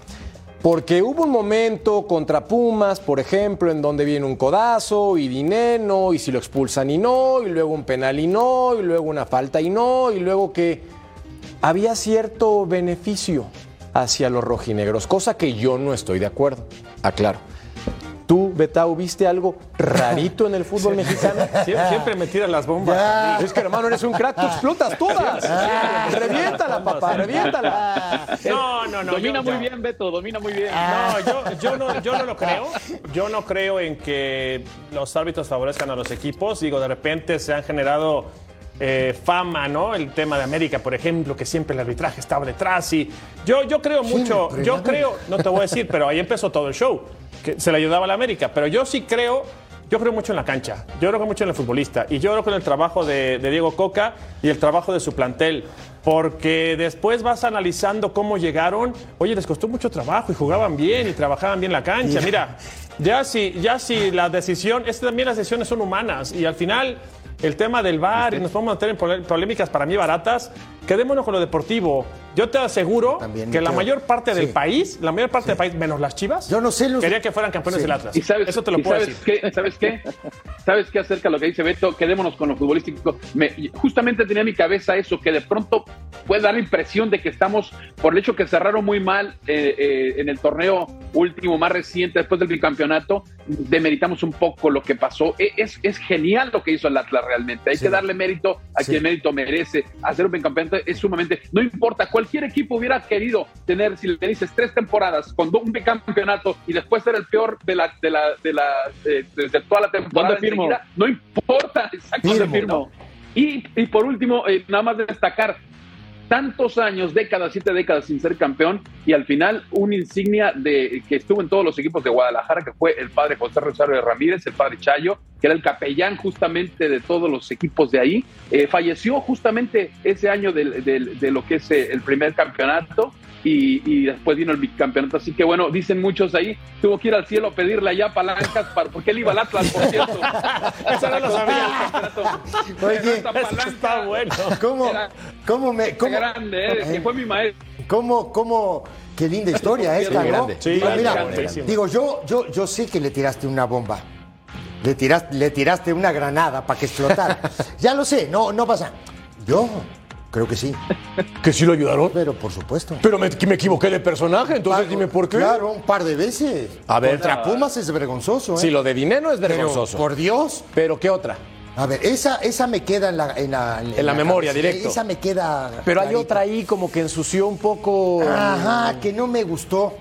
Porque hubo un momento contra Pumas, por ejemplo, en donde viene un codazo y dinero, y si lo expulsan y no, y luego un penal y no, y luego una falta y no, y luego que había cierto beneficio hacia los rojinegros, cosa que yo no estoy de acuerdo. Aclaro. ¿Tú, Betau, viste algo rarito en el fútbol mexicano? Siempre, siempre me tiran las bombas. Ya. Es que hermano, eres un crack, tú explotas todas. Reviéntala, papá, reviéntala. No, no, no. domina yo- muy yo- bien, Beto, domina muy bien. No, yo, yo no, yo no lo creo. Yo no creo en que los árbitros favorezcan a los equipos. Digo, de repente se han generado eh, fama, ¿no? El tema de América, por ejemplo, que siempre el arbitraje estaba detrás. Y yo, yo creo mucho, yo creo, no te voy a decir, pero ahí empezó todo el show, que se le ayudaba a la América. Pero yo sí creo yo creo mucho en la cancha, yo creo mucho en el futbolista y yo creo en el trabajo de, de Diego Coca y el trabajo de su plantel, porque después vas analizando cómo llegaron, oye, les costó mucho trabajo y jugaban bien y trabajaban bien la cancha, mira, ya si, ya si la decisión, es también las decisiones son humanas y al final el tema del VAR y nos podemos meter en polémicas para mí baratas, quedémonos con lo deportivo. Yo te aseguro También que la creo. mayor parte del Sí. país, la mayor parte del país, menos las chivas, Yo no sé los- quería que fueran campeones Sí. del Atlas. Y sabes, Eso te lo y puedo sabes decir. Qué, ¿Sabes qué? ¿Sabes qué acerca de lo que dice Beto? Quedémonos con lo futbolístico. Me- justamente tenía en mi cabeza eso, que de pronto puede dar la impresión de que estamos, por el hecho que cerraron muy mal eh, eh, en el torneo último, más reciente, después del bicampeonato, demeritamos un poco lo que pasó. E- Es, es genial lo que hizo el Atlas realmente. Hay que darle mérito a Sí. quien mérito merece. Hacer un bicampeonato es sumamente, no importa, cualquier equipo hubiera querido tener, si le dices, tres temporadas con un bicampeonato y después ser el peor de la, de la, de la, eh, de, de toda la temporada. ¿Dónde firmo? No importa. ¿no? Y, y por último, eh, nada más destacar, tantos años, décadas, siete décadas sin ser campeón y al final una insignia de que estuvo en todos los equipos de Guadalajara, que fue el padre José Rosario de Ramírez, el padre Chayo, que era el capellán justamente de todos los equipos de ahí. Eh, falleció justamente ese año de, de lo que es eh, el primer campeonato y, después vino el bicampeonato. Así que bueno, dicen muchos ahí, tuvo que ir al cielo a pedirle allá palancas para, porque él iba al Atlas, por cierto. Eso no lo sabía. Oye, está bueno. ¿Cómo, cómo me, cómo, grande, eh, que fue mi maestro. ¿Cómo, cómo, qué linda historia esta, ¿no? Sí, digo, mira, grande. digo, yo, yo, yo sé que le tiraste una bomba. Le tiraste, le tiraste una granada para que explotara. ya lo sé, no, no pasa. Yo Creo que sí. ¿Que sí lo ayudaron? Pero por supuesto. Pero me, me equivoqué de personaje, entonces dime por qué. Claro, un par de veces. A ver. Contra Pumas es vergonzoso, ¿eh? Sí, lo de dinero es Pero, vergonzoso. por Dios. Pero ¿qué otra? A ver, esa, esa me queda en la, en la, En la memoria, directo. Esa me queda. Pero hay otra ahí como que ensució un poco. Ajá, que no me gustó.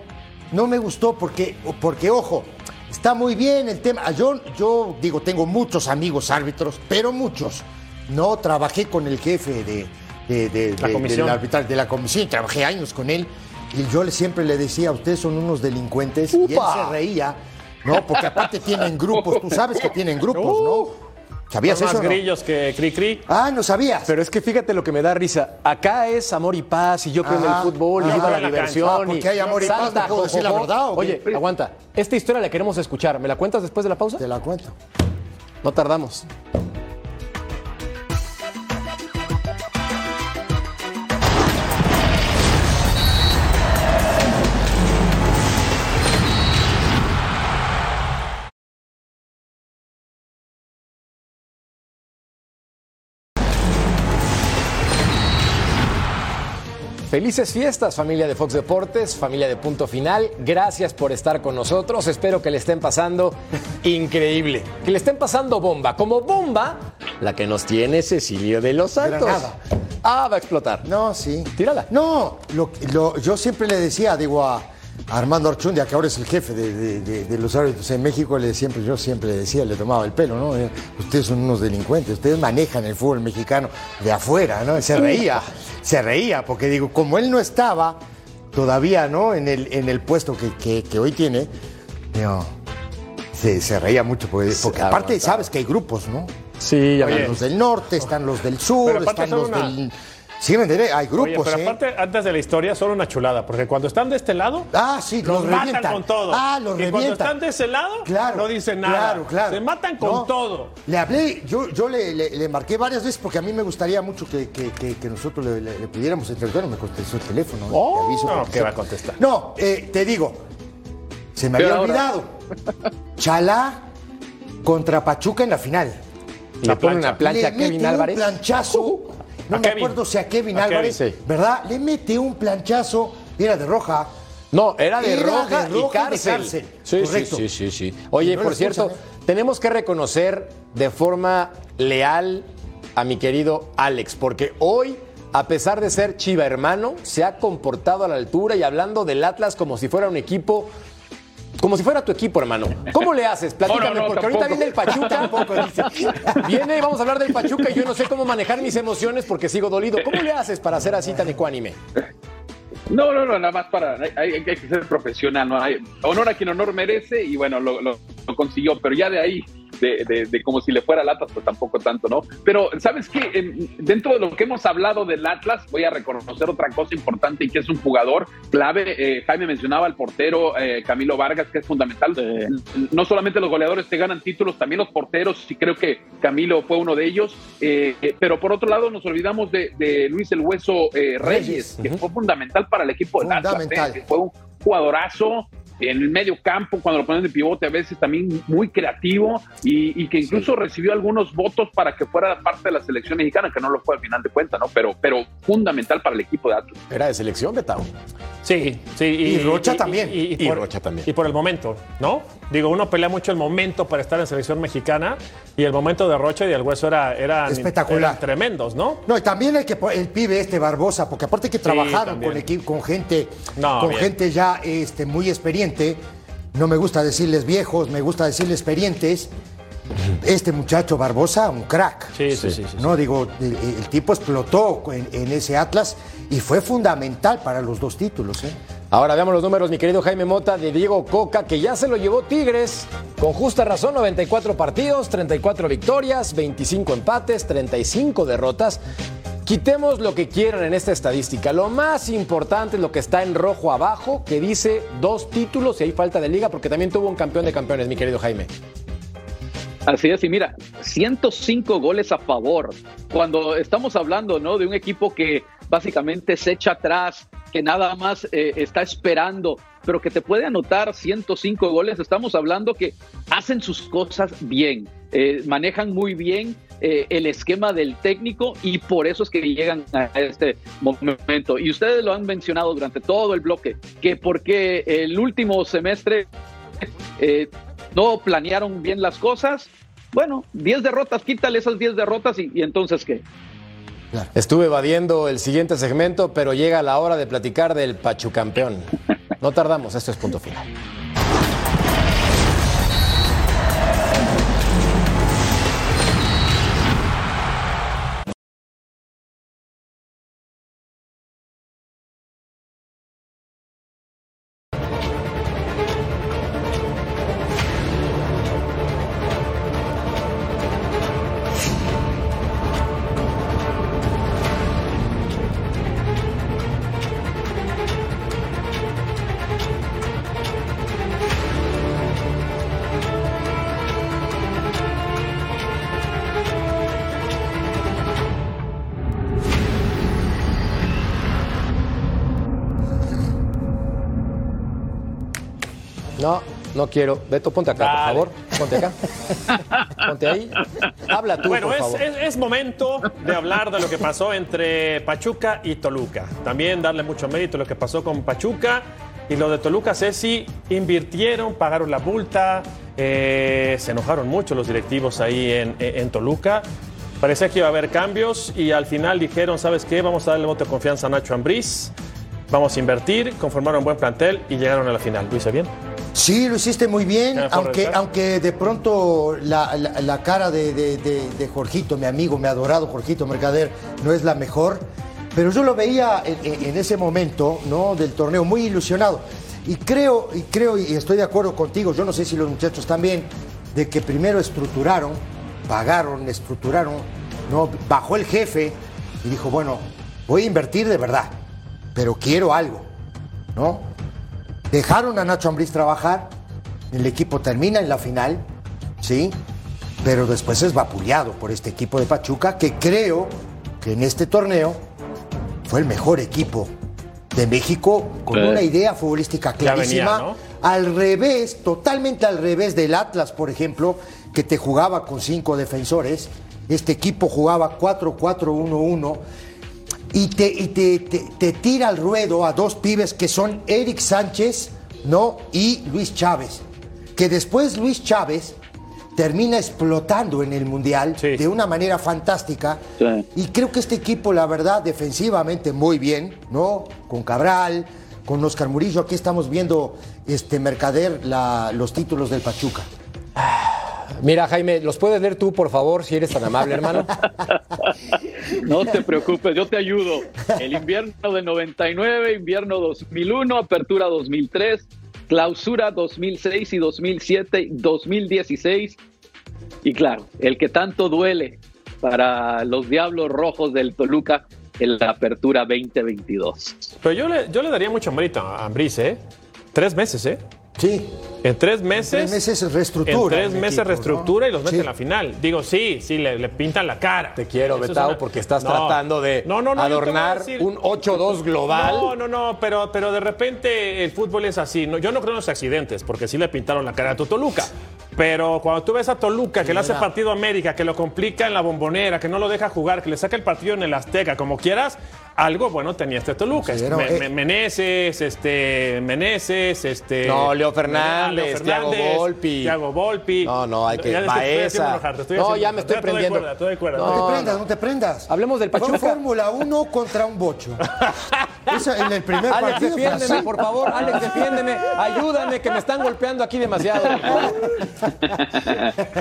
No me gustó porque, porque ojo, está muy bien el tema. Yo, yo digo, tengo muchos amigos árbitros, pero muchos. No trabajé con el jefe de, de, de- La de- comisión. del arbitral, de la comisión, trabajé años con él. Y yo siempre le decía, ustedes son unos delincuentes. Y él se reía, ¿no? Porque aparte tienen grupos, tú sabes que tienen grupos, ¿no? ¿Sabías Son eso? más no? grillos que cri cri. Ah, no sabías. Pero es que fíjate lo que me da risa. Acá es amor y paz, y yo creo en el fútbol, y Ah, viva la en la diversión. Ah, porque hay amor y paz, ¿no puedo decir la verdad? Oye, aguanta. Esta historia la queremos escuchar. ¿Me la cuentas después de la pausa? Te la cuento. No tardamos. Felices fiestas, familia de Fox Deportes, familia de Punto Final. Gracias por estar con nosotros. Espero que le estén pasando increíble. Que le estén pasando bomba. Como bomba, la que nos tiene Cecilio de los Santos. Granada. Ah, va a explotar. No, sí. Tírala. No, lo- lo- yo siempre le decía, digo, a a Armando Archundia, que ahora es el jefe de, de- de- de los árbitros en México, le siempre, yo siempre le decía, le tomaba el pelo, ¿no? Eh, Ustedes son unos delincuentes, ustedes manejan el fútbol mexicano de afuera, ¿no? Y se reía, se reía, porque digo, como él no estaba todavía, ¿no? En el, en el puesto que, que- que hoy tiene, digo, se, se reía mucho, porque, porque aparte sabes que hay grupos, ¿no? Sí, ya Están vi. los del norte, están los del sur, están los una- del... Sí, me enteré, hay grupos, Oye, pero ¿eh? aparte, antes de la historia, son una chulada, porque cuando están de este lado, Ah, sí, los los matan revientan. con todo. Ah, los y cuando revientan. están de ese lado, Claro, no dicen nada. Claro, claro. Se matan con No, todo. Le hablé, yo, yo le, le- le marqué varias veces porque a mí me gustaría mucho que, que- que- que nosotros le, le- le pidiéramos entrevistar, no me contestó el teléfono. Oh, Te aviso no, que- ¿qué va a contestar? No, eh, te digo, se me había ahora- olvidado. Chalá contra Pachuca en la final. Le pone una plancha a le Kevin Álvarez. un planchazo. No A me Kevin. acuerdo si a Kevin A Álvarez, Kevin, sí. ¿verdad? Le mete un planchazo, era de roja. No, era de Era roja, de roja y y de cárcel. Sí, Correcto. sí, sí, sí, sí. Oye, Y no por cierto, expulsan, tenemos que reconocer de forma leal a mi querido Alex, porque hoy, a pesar de ser chiva hermano, se ha comportado a la altura y hablando del Atlas como si fuera un equipo. Como si fuera tu equipo, hermano. ¿Cómo le haces? Platícame, No, no, no, porque ahorita viene el Pachuca. Tampoco, dice. Viene y vamos a hablar del Pachuca y yo no sé cómo manejar mis emociones porque sigo dolido. ¿Cómo le haces para ser así tan ecuánime? No, no, no, nada más para. Hay, hay- hay que ser profesional, ¿no? Hay, honor a quien honor merece y bueno, lo, lo- lo consiguió, pero ya de ahí, de, de- de como si le fuera al Atlas, pues tampoco tanto, ¿no? Pero, ¿sabes qué? En- dentro de lo que hemos hablado del Atlas, voy a reconocer otra cosa importante y que es un jugador clave. Eh, Jaime mencionaba al portero eh, Camilo Vargas, que es fundamental. No solamente los goleadores te ganan títulos, también los porteros, y creo que Camilo fue uno de ellos. Eh, pero por otro lado, nos olvidamos de, de Luis el Hueso eh, Reyes, que fue fundamental para el equipo del Atlas. ¿eh? Fue un jugadorazo en el medio campo, cuando lo ponen de pivote, a veces también muy creativo y, y que incluso recibió algunos votos para que fuera parte de la selección mexicana, que no lo fue al final de cuentas, ¿no? Pero, pero fundamental para el equipo de Atlas. Era de selección, Betao. Sí, sí. Y Rocha también. Y, Y Rocha también. Y por el momento, ¿no? Digo, uno pelea mucho el momento para estar en selección mexicana y el momento de Rocha y del Hueso era, eran, Espectacular. eran tremendos, ¿no? No, y también el que el pibe este Barbosa, porque aparte que trabajaron con equipo, con gente, No, con bien. gente ya este, muy experiente. No me gusta decirles viejos, me gusta decirles experientes. Este muchacho Barbosa, un crack. Sí, sí, sí. sí, No, digo, el, el tipo explotó en, en ese Atlas y fue fundamental para los dos títulos. ¿eh? Ahora veamos los números, mi querido Jaime Mota, de Diego Coca, que ya se lo llevó Tigres. Con justa razón, 94 partidos, 34 victorias, 25 empates, 35 derrotas. Quitemos lo que quieran en esta estadística. Lo más importante es lo que está en rojo abajo, que dice dos títulos y hay falta de liga, porque también tuvo un campeón de campeones, mi querido Jaime. Así es, y mira, 105 goles a favor. Cuando estamos hablando ¿no? de un equipo que básicamente se echa atrás, que nada más eh, está esperando, pero que te puede anotar 105 goles, estamos hablando que hacen sus cosas bien, eh, manejan muy bien eh, el esquema del técnico y por eso es que llegan a este momento. Y ustedes lo han mencionado durante todo el bloque, que porque el último semestre no planearon bien las cosas. Bueno, 10 derrotas, quítale esas 10 derrotas y, y entonces qué. Estuve evadiendo el siguiente segmento, pero llega la hora de platicar del Pachucampeón. No tardamos, esto es punto final. No, quiero. Beto, ponte acá, Dale. por favor. Ponte acá. Ponte ahí. Habla tú, Bueno, por es, favor. es- es momento de hablar de lo que pasó entre Pachuca y Toluca. También darle mucho mérito a lo que pasó con Pachuca. Y lo de Toluca, Ceci, invirtieron, pagaron la multa, eh, se enojaron mucho los directivos ahí en, en Toluca. Parecía que iba a haber cambios y al final dijeron, ¿sabes qué? Vamos a darle voto de confianza a Nacho Ambriz, vamos a invertir, conformaron un buen plantel y llegaron a la final. ¿Lo hice bien? Sí, lo hiciste muy bien, aunque, aunque de pronto la, la- la cara de, de- de- de Jorgito, mi amigo, mi adorado Jorgito Mercader, no es la mejor, pero yo lo veía en, en- en ese momento ¿no? del torneo muy ilusionado. Y creo, y creo, y estoy de acuerdo contigo, yo no sé si los muchachos también, de que primero estructuraron, pagaron, estructuraron, ¿no? bajó el jefe y dijo, bueno, voy a invertir de verdad, pero quiero algo, ¿no? Dejaron a Nacho Ambriz trabajar, el equipo termina en la final, ¿sí? Pero después es vapuleado por este equipo de Pachuca, que creo que en este torneo fue el mejor equipo de México, con Eh. una idea futbolística venía, clarísima. ¿no? Al revés, totalmente al revés del Atlas, por ejemplo, que te jugaba con cinco defensores. Este equipo jugaba 4-4-1-1 y te, y te, te- te tira al ruedo a dos pibes que son Eric Sánchez ¿no? y Luis Chávez. Que después Luis Chávez termina explotando en el Mundial Sí. de una manera fantástica. Sí. Y creo que este equipo, la verdad, defensivamente muy bien, ¿no? Con Cabral, con Oscar Murillo. Aquí estamos viendo este Mercader la- los títulos del Pachuca. Mira, Jaime, ¿los puedes leer tú, por favor, si eres tan amable, hermano? No te preocupes, yo te ayudo. El invierno del 99, invierno 2001, apertura 2003, clausura 2006 y 2007, 2016. Y claro, el que tanto duele para los Diablos Rojos del Toluca en la apertura 2022. Pero yo le, yo le daría mucho mérito a Ambriz, ¿eh? Tres meses, ¿eh? Sí, En tres meses. tres meses reestructura En tres meses equipo, reestructura ¿no? y los mete Sí. en la final. Digo, sí, sí, le, le pintan la cara. Te quiero, Eso es Betao, una- porque estás No. tratando de No, adornar decir- un 8-2 global. No, no, no, pero, pero de repente el fútbol es así. Yo no creo en los accidentes, porque sí le pintaron la cara a tu Toluca. Pero cuando tú ves a Toluca, que le hace partido a América, que lo complica en la bombonera, que no lo deja jugar, que le saca el partido en el Azteca, como quieras, algo bueno tenía este Toluca. Sí, Este, Me- eh. Meneses, este, Meneses, este. No, Leo Fernández, Thiago Volpi. Thiago Volpi. No, no, hay que- Ya te estoy- estoy Baeza. No, haciendo ya me estoy prendiendo. cuerda, cuerda. No, No, te prendas, no te prendas. Hablemos del Fue Pachuca. Fórmula 1 contra un bocho. Eso en el primer Alex, partido defiéndeme, por favor. Alex, defiéndeme. Ayúdame, que me están golpeando aquí demasiado.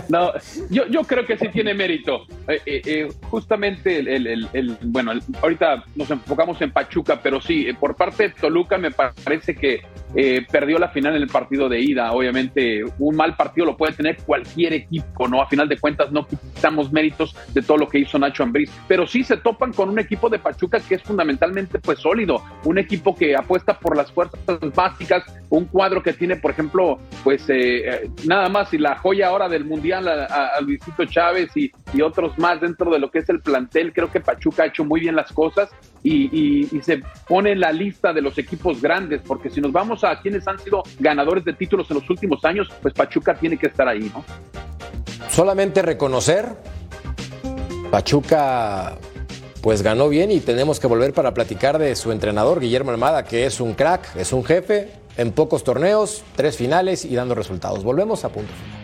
No, yo, yo creo que sí tiene mérito. Eh, eh, justamente, el, el- el- el- bueno, ahorita nos enfocamos en Pachuca, pero sí, eh, por parte de Toluca me parece que eh, perdió la final en el partido de ida. Obviamente, un mal partido lo puede tener cualquier equipo, ¿no? A final de cuentas, no quitamos méritos de todo lo que hizo Nacho Ambriz, pero sí se topan con un equipo de Pachuca que es fundamentalmente, pues, sólido. Un equipo que apuesta por las fuerzas básicas, un cuadro que tiene, por ejemplo, pues, eh, eh, nada más y la joya ahora del Mundial a, a- Luisito Chávez y otros más dentro de lo que es el plantel. Creo que Pachuca ha hecho muy bien las cosas y, se pone en la lista de los equipos grandes, porque si nos vamos a quienes han sido ganadores de títulos en los últimos años, pues Pachuca tiene que estar ahí, ¿no? Solamente reconocer, Pachuca pues ganó bien y tenemos que volver para platicar de su entrenador, Guillermo Almada, que es un crack, es un jefe, en pocos torneos, tres finales y dando resultados. Volvemos a punto. final.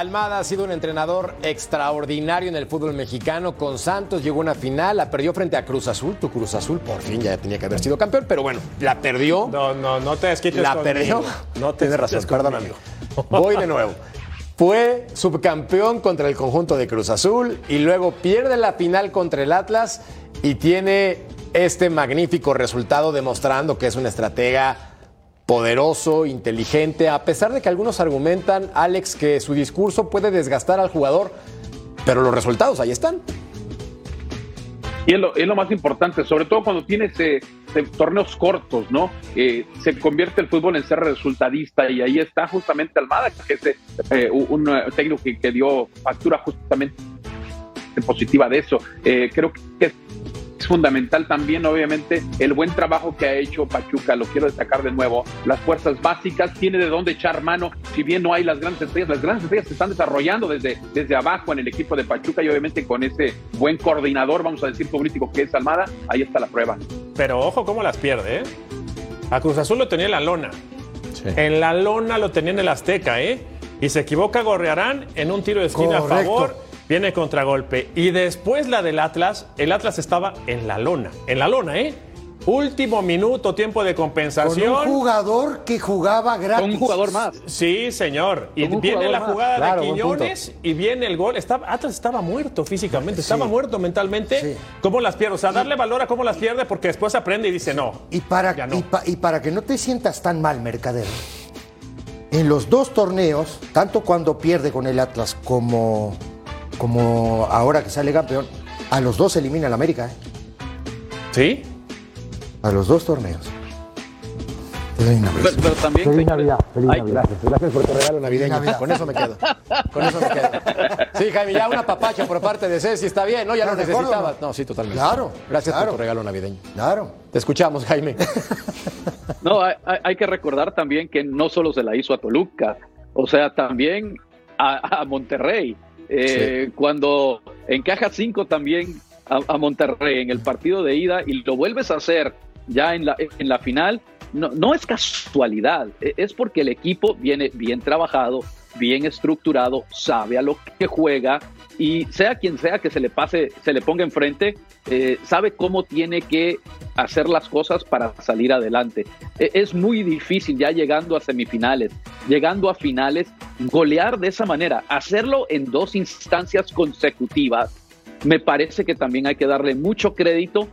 Almada ha sido un entrenador extraordinario en el fútbol mexicano. Con Santos llegó a una final, la perdió frente a Cruz Azul. Tu Cruz Azul por fin ya tenía que haber sido campeón, pero bueno, la perdió. No, no, no te desquites La conmigo. perdió. No te Tienes razón, perdón, amigo. Voy de nuevo. Fue subcampeón contra el conjunto de Cruz Azul y luego pierde la final contra el Atlas y tiene este magnífico resultado demostrando que es un estratega poderoso, inteligente, a pesar de que algunos argumentan, Alex, que su discurso puede desgastar al jugador, pero los resultados ahí están. Y es lo, más importante, sobre todo cuando tienes torneos cortos, ¿no? Eh, se convierte el fútbol en ser resultadista y ahí está justamente Almada, que es eh, un, eh, técnico que, que dio factura justamente positiva de eso. Creo que fundamental también, obviamente, el buen trabajo que ha hecho Pachuca, lo quiero destacar de nuevo, las fuerzas básicas, tiene de dónde echar mano, si bien no hay las grandes estrellas, las grandes estrellas se están desarrollando desde, desde abajo en el equipo de Pachuca y obviamente con ese buen coordinador, vamos a decir, futbolístico que es Almada, ahí está la prueba. Pero ojo cómo las pierde, ¿eh? A Cruz Azul lo tenía en la lona. En la lona lo tenía en el Azteca, ¿eh? Y se equivoca Gorrearán en un tiro de esquina a favor. Viene contragolpe. Y después la del Atlas, el Atlas estaba en la lona. En la lona, ¿eh? Último minuto, tiempo de Con compensación. un jugador que jugaba gratis. Con un jugador más. Sí, señor. Y Con viene la jugada Claro, de. Quiñones y viene el gol. Estaba, Atlas estaba muerto físicamente, estaba muerto mentalmente. Sí. ¿Cómo las pierde? O sea, darle valor a cómo las pierde porque después aprende y dice no. Y para, no. y, pa- y para que no te sientas tan mal, Mercader, en los dos torneos, tanto cuando pierde con el Atlas como, como ahora que sale campeón, a los dos elimina el América, ¿eh? ¿Sí? A los dos torneos. Pero, también. Feliz Navidad, feliz Ay, Navidad. Gracias, gracias por tu regalo navideño. Navidad. Con eso me quedo. Con eso me quedo. Sí, Jaime, ya una papacha por parte de Ceci está bien, ¿no? Ya lo ¿Estás de acuerdo, necesitabas. no? No, sí, totalmente. Claro, Gracias claro. por tu regalo navideño. Claro. Te escuchamos, Jaime. No, hay, hay- hay que recordar también que no solo se la hizo a Toluca, o sea, también a, a Monterrey. Eh, Cuando encaja cinco también a, a Monterrey en el partido de ida y lo vuelves a hacer ya en la, en la final, no, no es casualidad, e- es porque el equipo viene bien trabajado, bien estructurado, sabe a lo que juega y sea quien sea que se le pase, se le ponga enfrente, eh, sabe cómo tiene que hacer las cosas para salir adelante. E- Es muy difícil ya llegando a semifinales, llegando a finales, golear de esa manera, hacerlo en dos instancias consecutivas. Me parece que también hay que darle mucho crédito,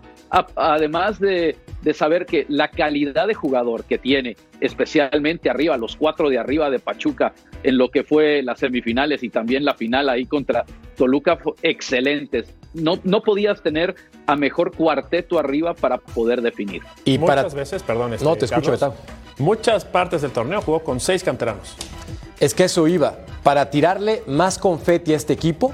además de, de saber que la calidad de jugador que tiene, especialmente arriba, los cuatro de arriba de Pachuca, en lo que fue las semifinales y también la final ahí contra Toluca, fue excelentes. No, no podías tener a mejor cuarteto arriba para poder definir. Y Muchas para. veces, perdón. este, No, te escucho, Carlos. Muchas partes del torneo jugó con seis canteranos. Es que eso iba. Para tirarle más confeti a este equipo,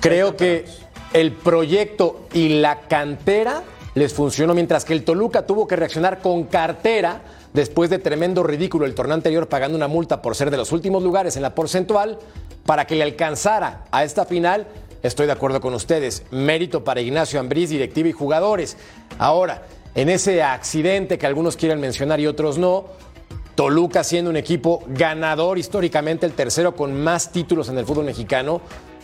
creo que el proyecto y la cantera les funcionó, mientras que el Toluca tuvo que reaccionar con cartera después de tremendo ridículo el torneo anterior pagando una multa por ser de los últimos lugares en la porcentual, para que le alcanzara a esta final, estoy de acuerdo con ustedes. Mérito para Ignacio Ambriz, directiva y jugadores. Ahora, en ese accidente que algunos quieren mencionar y otros no, Toluca siendo un equipo ganador históricamente, el tercero con más títulos en el fútbol mexicano,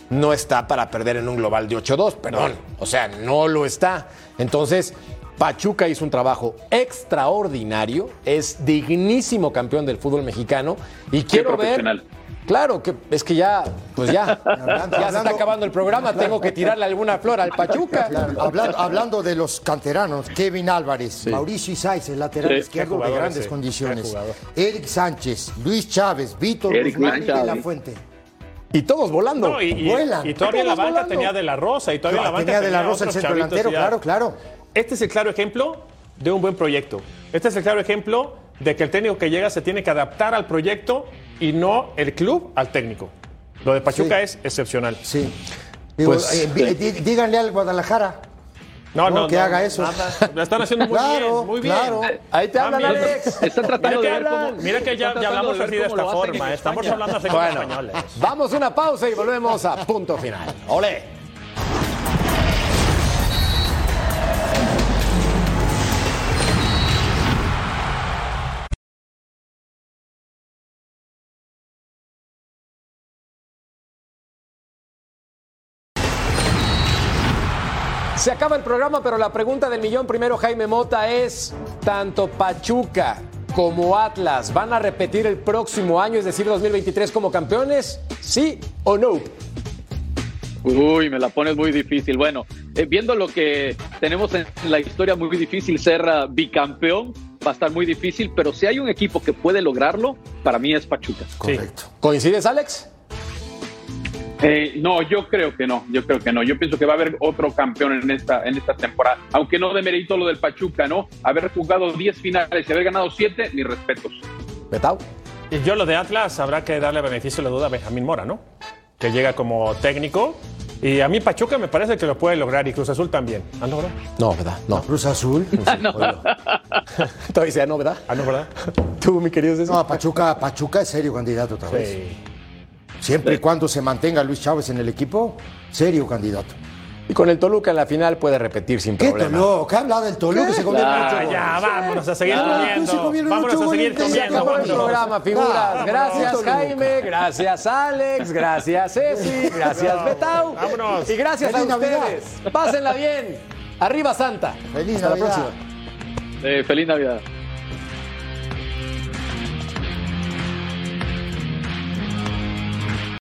no está para perder en un global de 8-2, perdón. O sea, no lo está. Entonces, Pachuca hizo un trabajo extraordinario, es dignísimo campeón del fútbol mexicano y quiero ver profesional. Claro, que es que ya, pues ya, ya se está acabando el programa, tengo que tirarle alguna flor al Pachuca. Claro, hablando, hablando de los canteranos, Kevin Álvarez, Mauricio Isais, el lateral Sí, izquierdo jugador de grandes ese, condiciones. Eric Sánchez, Luis Chávez, Víctor Guzmán y La Fuente. Y todos volando. No, y, y- Vuelan. y todavía en la banca volando. tenía de la Rosa y todavía en la banca Tenía de la Rosa el centro delantero, ya. claro, claro. Este es el claro ejemplo de un buen proyecto. Este es el claro ejemplo de que el técnico que llega se tiene que adaptar al proyecto y no el club al técnico. Lo de Pachuca Sí. es excepcional. Sí. Digo, Pues- eh, di- díganle al Guadalajara. No, No, que no, haga eso. nada. Lo están haciendo muy Claro, bien, muy bien. claro. Ahí te hablan, bien. Alex. Están tratando Mira de que, ver cómo. mira que ya, ya hablamos tratando así de esta forma. Estamos hablando así como Bueno, españoles. vamos a una pausa y volvemos a punto final. ¡Ole! Se acaba el programa, pero la pregunta del millón primero, Jaime Mota, es: ¿tanto Pachuca como Atlas van a repetir el próximo año, es decir, 2023 como campeones? ¿Sí o no? Uy, me la pones muy difícil. Bueno, eh, viendo lo que tenemos en la historia, muy difícil ser bicampeón, va a estar muy difícil, pero si hay un equipo que puede lograrlo, para mí es Pachuca. Correcto. ¿Coincides, Alex? Eh, no, yo creo que no, yo creo que no. Yo pienso que va a haber otro campeón en esta, en esta temporada. Aunque no demerito lo del Pachuca, ¿no? Haber jugado 10 finales y haber ganado 7, mis respetos. Betao. Y yo lo de Atlas habrá que darle beneficio de la duda a Benjamín Mora, ¿no? Que llega como técnico. Y a mí Pachuca me parece que lo puede lograr y Cruz Azul también. ¿Ah, no, verdad? No, ¿verdad? No. Cruz Azul. Todavía dice, no, ¿verdad? Ah, no, ¿verdad? Tú, mi querido César. No, Pachuca, Pachuca es serio candidato otra vez. Sí. Siempre y cuando se mantenga Luis Chávez en el equipo, serio candidato. Y con el Toluca en la final puede repetir sin ¿Qué problema. Toluca? ¿Qué habla del Toluca? Se mucho Ah, gol. ya, vámonos a seguir se comiendo. comieron Vámonos ocho a seguir goles, comiendo. el vámonos. programa, figuras. Vámonos. Gracias. Jaime. Gracias, Alex. Gracias, Ceci. Gracias, Betau. Vámonos. Y gracias Feliz a Navidad. ustedes. Pásenla bien. Arriba, Santa. Feliz Hasta la Navidad. próxima. Eh, feliz Navidad.